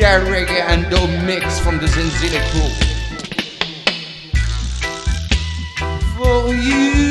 Sky Reggae and Dub Mix from the Zenzile Crew. For you.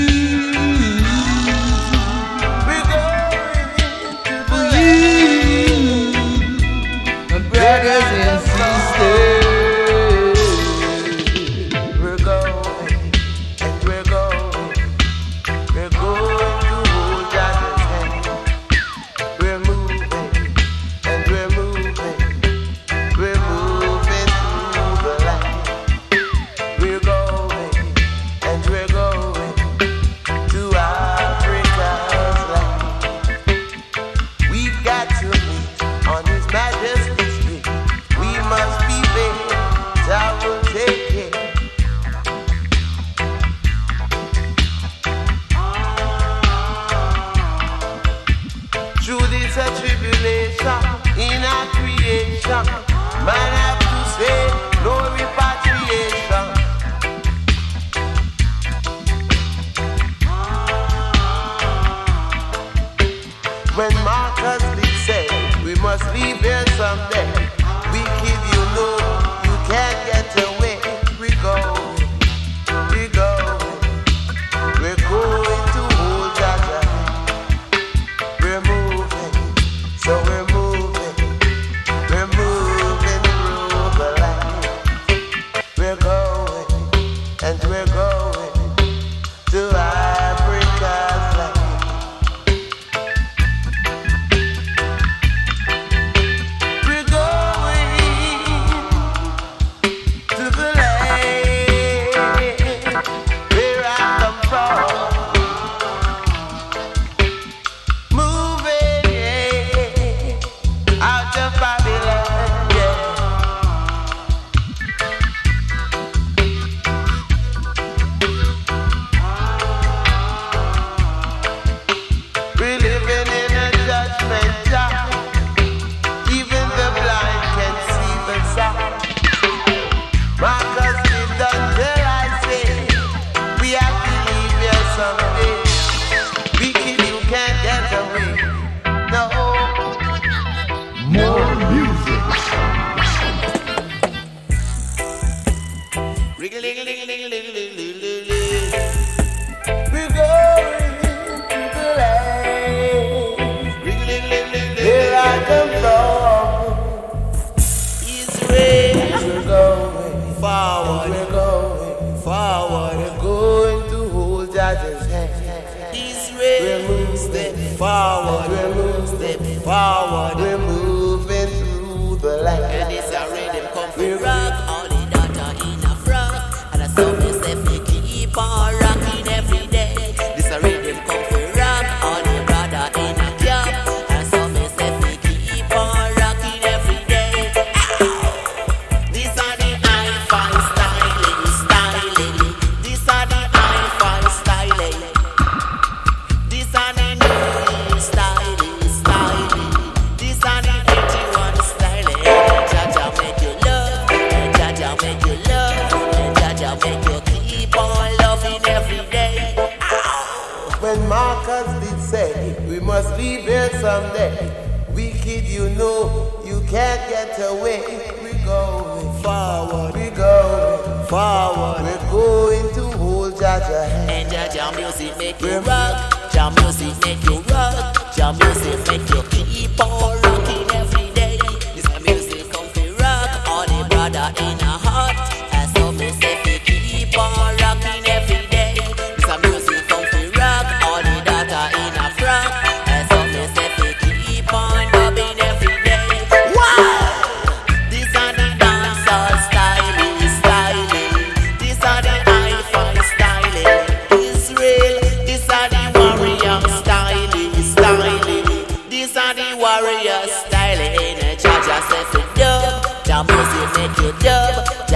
We must rebuild someday. someday. Wicked, you know, you can't get away. We go forward. We go forward. We're going to hold Jaja. And Jaja music make you rock. Jam music make you rock. Jam music make you keep on.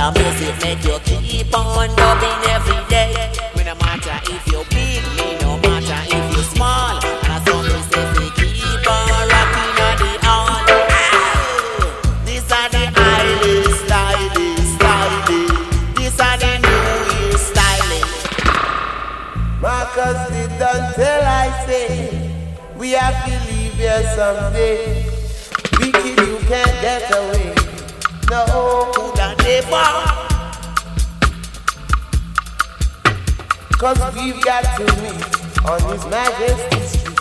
your music make you keep on loving every day. We no matter if you big, me no matter if you small. And I saw me say keep on rocking on the all. These are the Irish styling, styling. These are the New Year styling. Marcus did until I say we have to leave here someday. We Wicked, you can't get away. No. Cause we've got to meet on His Majesty's street.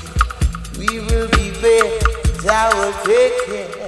We will be there, I will take care.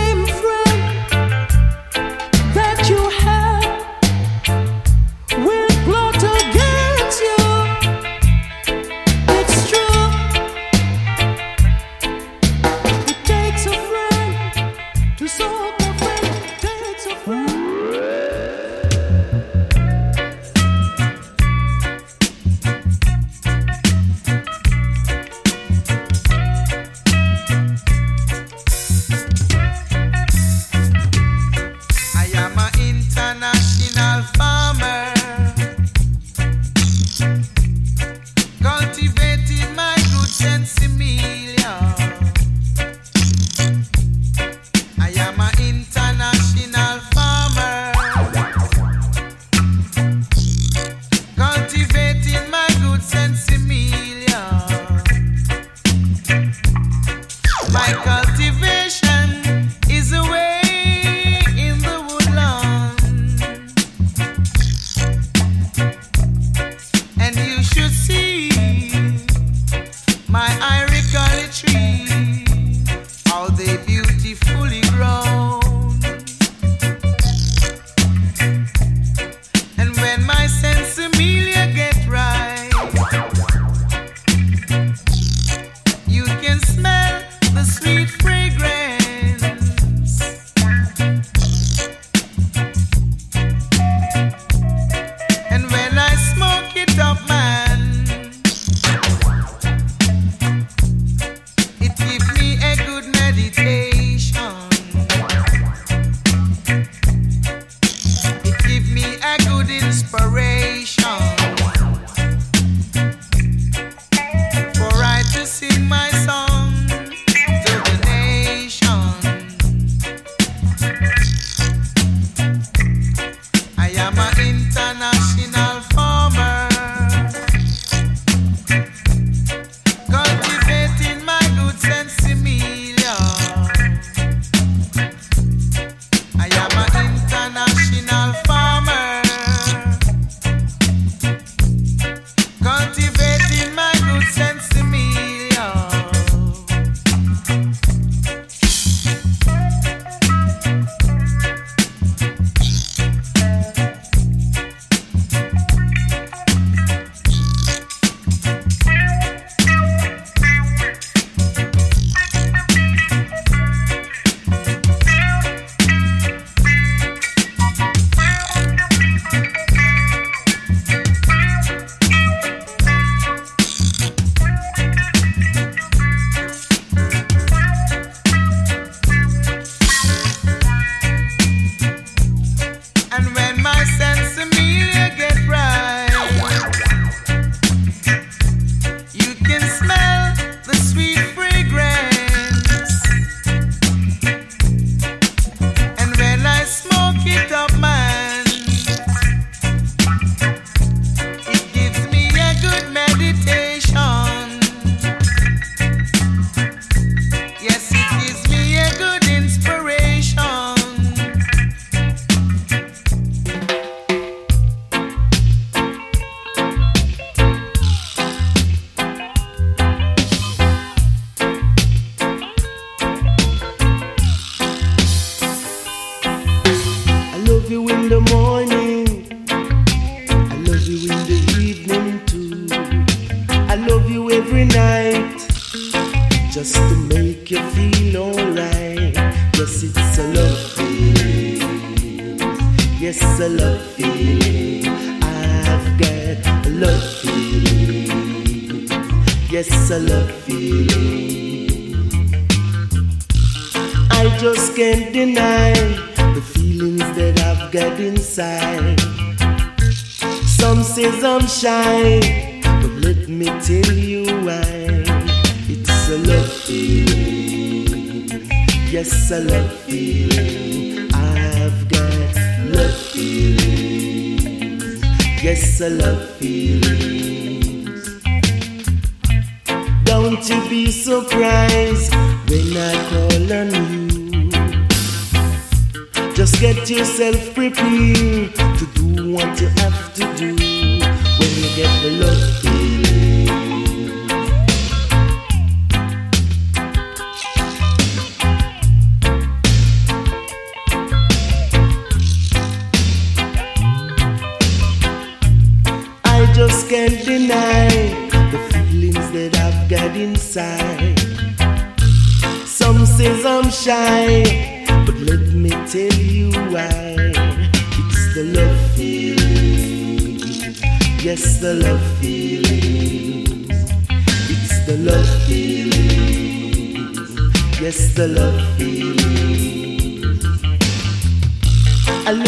Same friend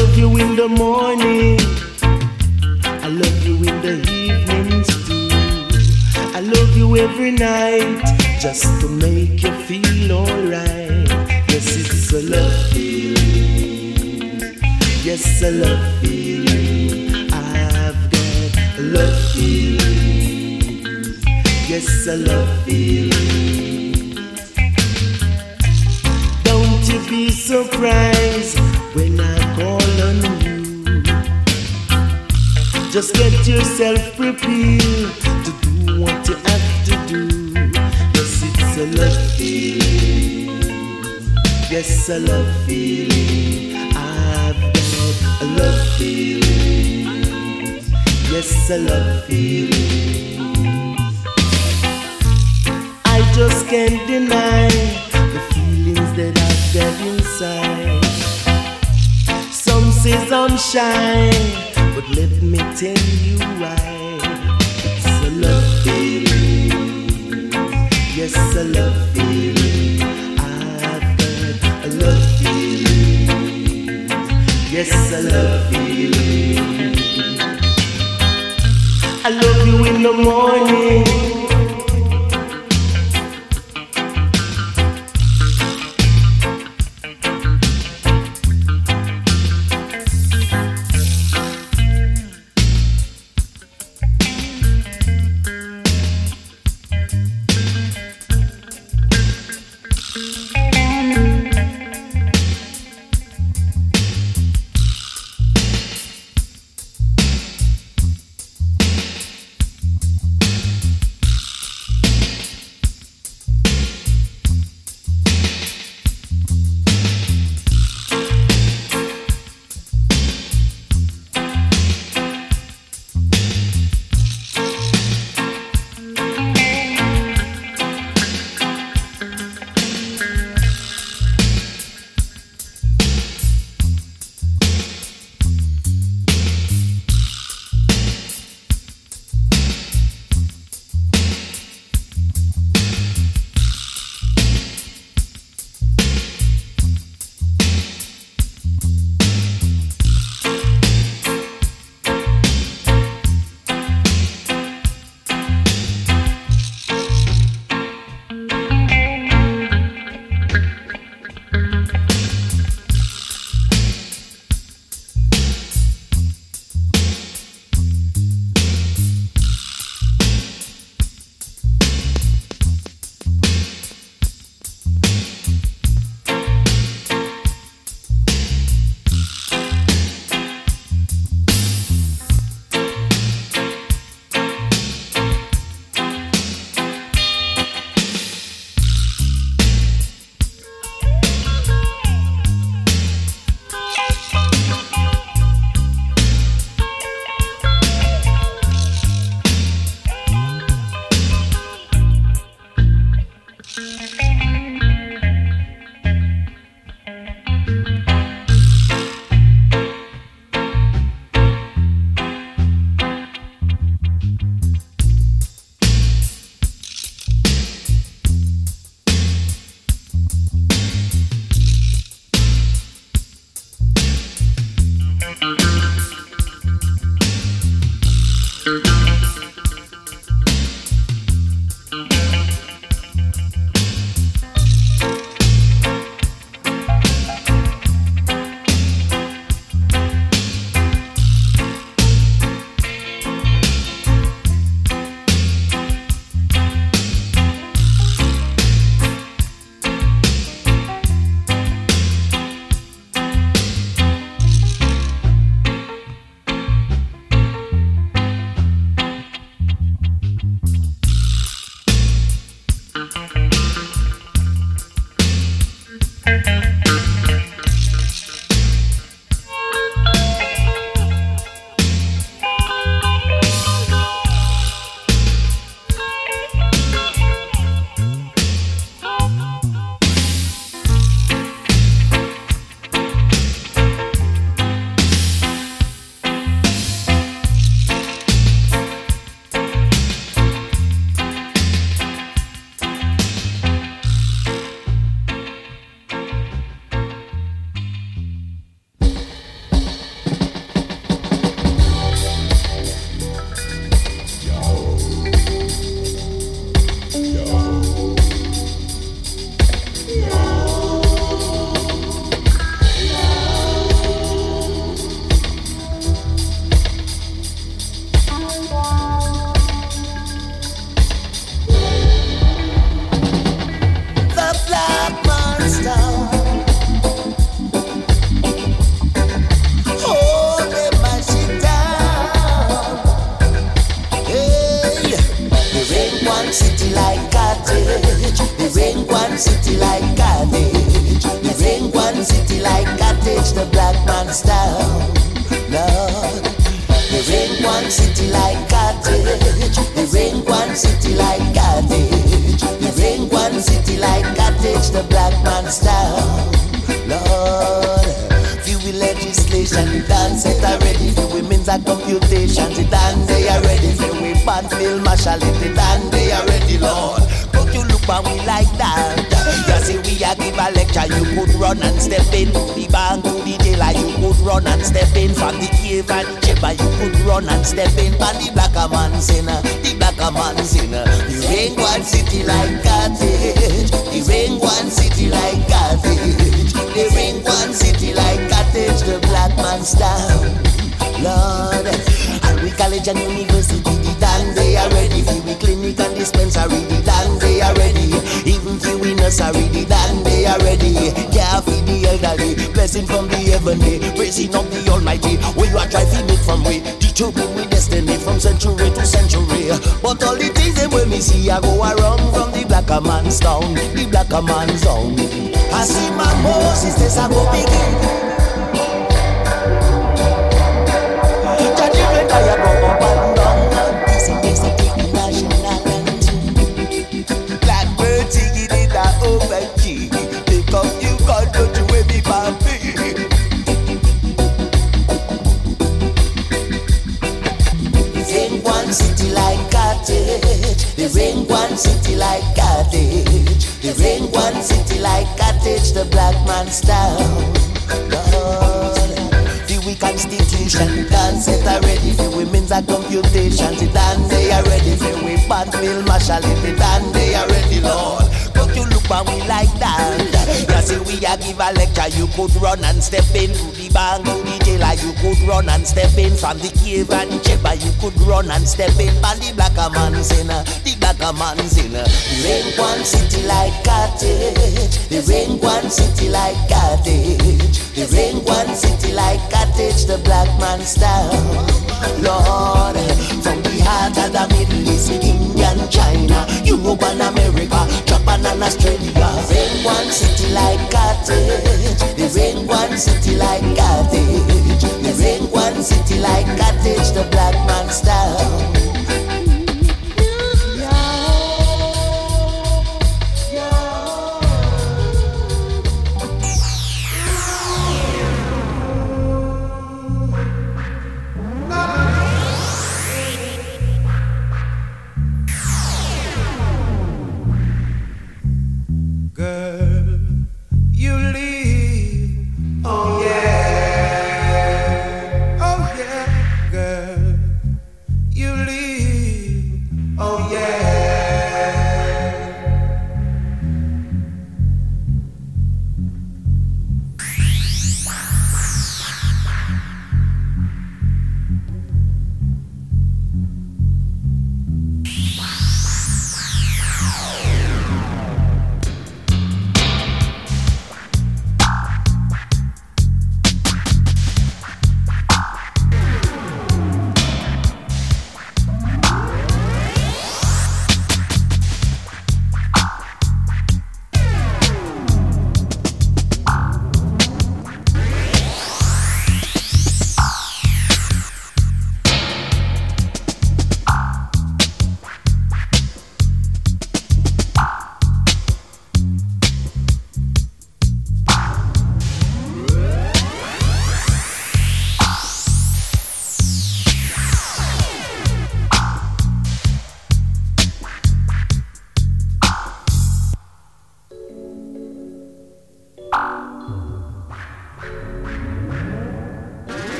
love you in the morning. I love you in the evenings too. I love you every night just to make you feel alright. Yes, it's a love feeling. Yes, a love feeling. I've got a love feeling. Yes, a love feeling. Don't you be surprised when I Just get yourself prepared to do what you have to do. Yes, it's a love feeling. Yes, a love feeling. I've got a love feeling. Yes, a love feeling. I just can't deny the feelings that I've got inside. Some says I'm shy, let me tell you why. It's a love feeling. Yes, a love feeling. I've got a love feeling. Yes, a love feeling. I love you in the morning. Man's town. Lord. One city like cottage. One city like cottage. One city like cottage. The black man's town. Lord. Few legislation, dance set already. Few women's a computation, the dance they are ready. Few we pan film marshal, the dance they are ready, Lord. But you look and we like that. You see we a give a lecture, you could run and step in. The bank to the jailer, you could run and step in. From the cave and the chamber, you could run and step in. From the black a man sinner, the black a man sinner. The rain one city like cottage. The rain one city like cottage. The rain one city like cottage. The black man's town. Lord, and we college and university, they are ready. For we clinic and dispensary, the done they are ready. Even for we nursery, the done they are ready. Care for the elderly, blessing from the heavenly, praising of the Almighty. You are driving it from way, determine we destiny from century to century. But all the things that when me see, I go around from the black man's town, the black man's town. I see my Moses, this I go begin. The rain one city like cottage. The rain one city like cottage. The black man's town. Lord. The we constitution dance set already. The women's a computation. The dance they are ready. The we band mill marshal it. The dance they are ready, Lord. But you look and we like that. You see we a give a lecture. You could run and step in to the bank to the jailer. You could run and step in from the cave and chamber. You could run and step in from the black a man sinner. The black a man sinner. The rain one city like cottage. The rain one city like cottage. The rain one city like cottage. The black man's town. Lord, from of the Middle East, India China, Europe and America, Japan and Australia. Rain one city like cottage. The rain one city like cottage. The rain one city like cottage. The black man's town.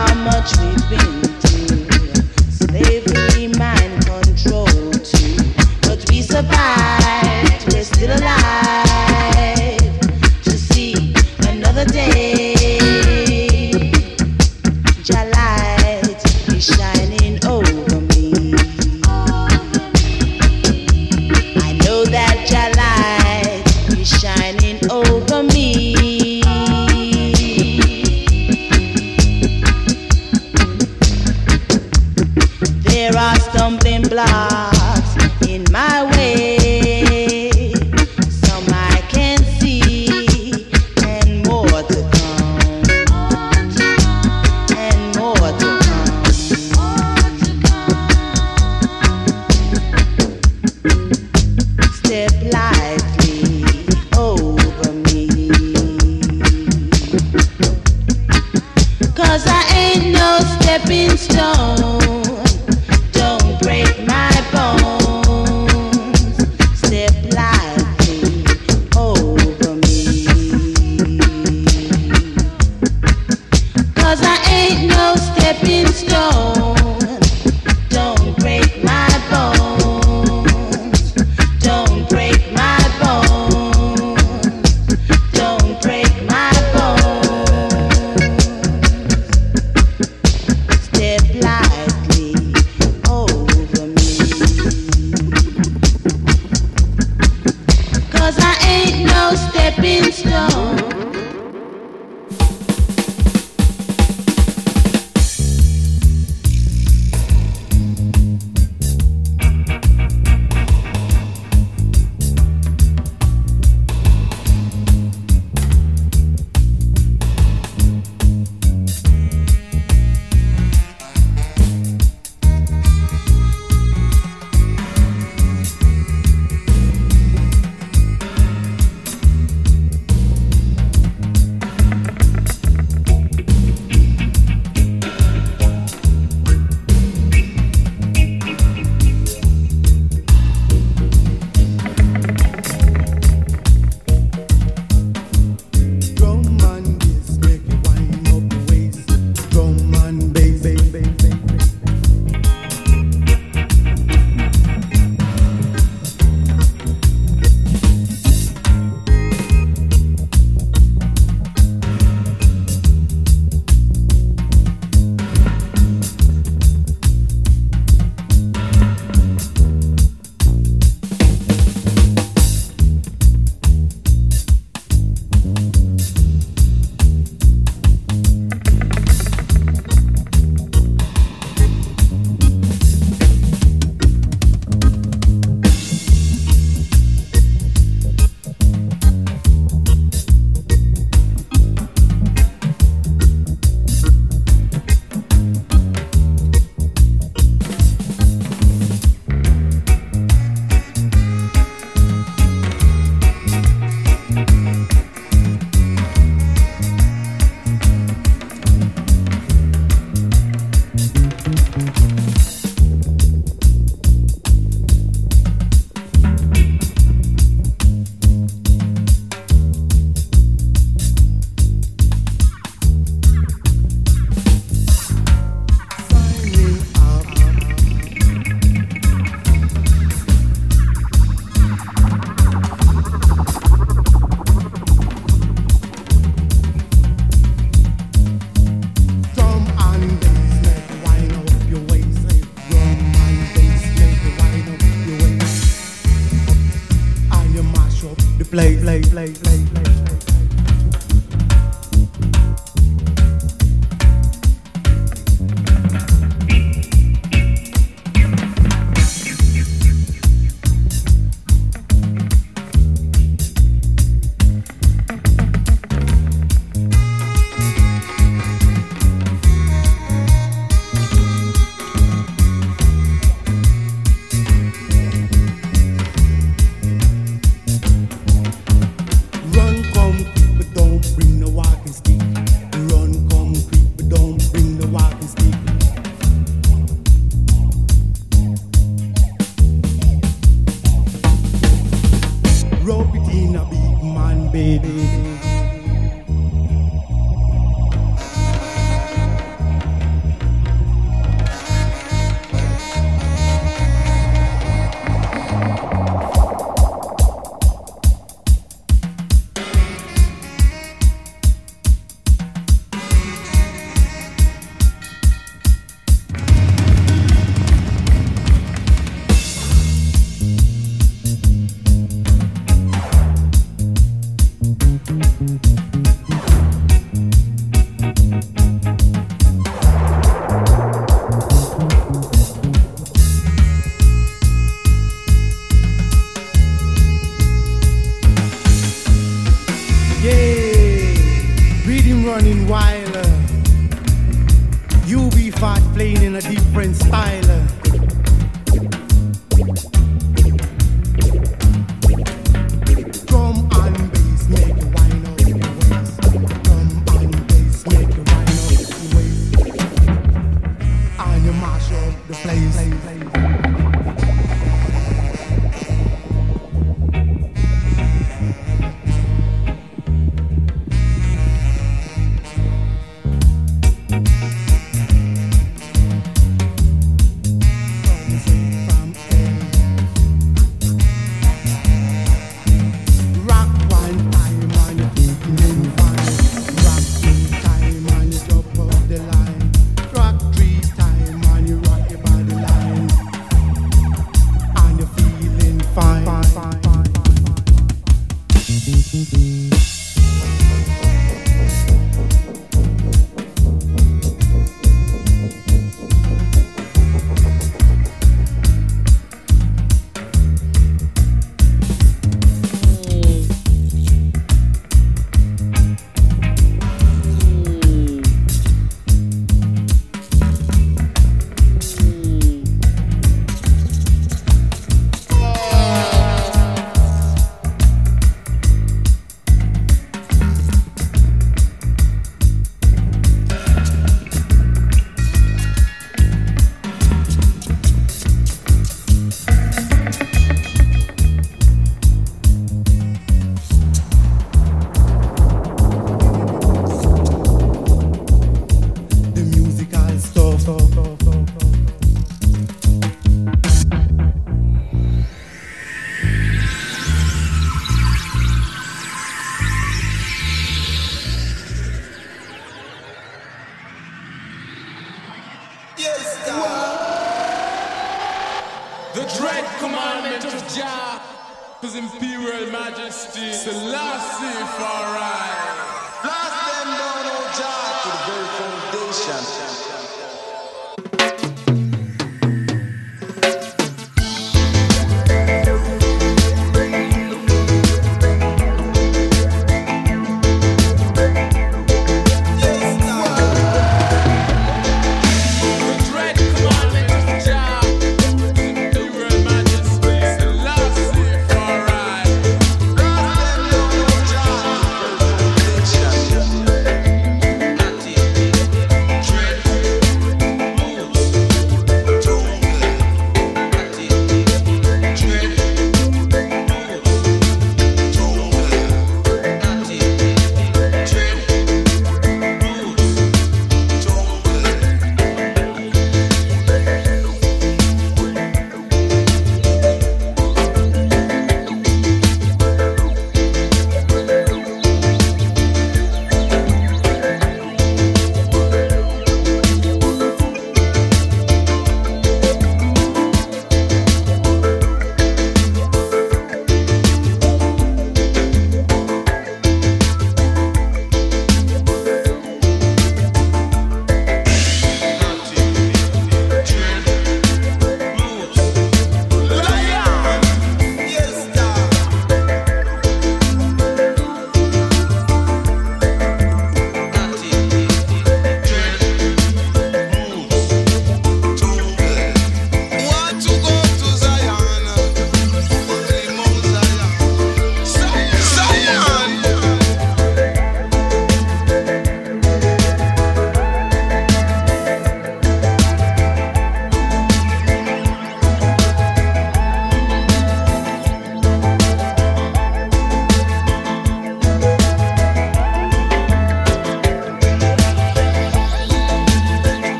How much we've been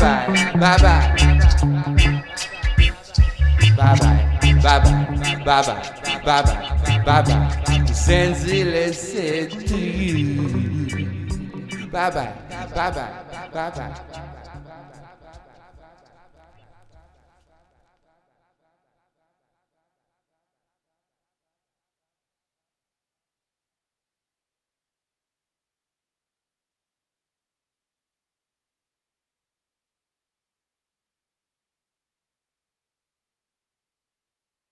bye, bye bye, bye bye, bye bye, bye bye, bye bye, bye bye. bye. he listened to you, bye bye, bye bye, bye bye.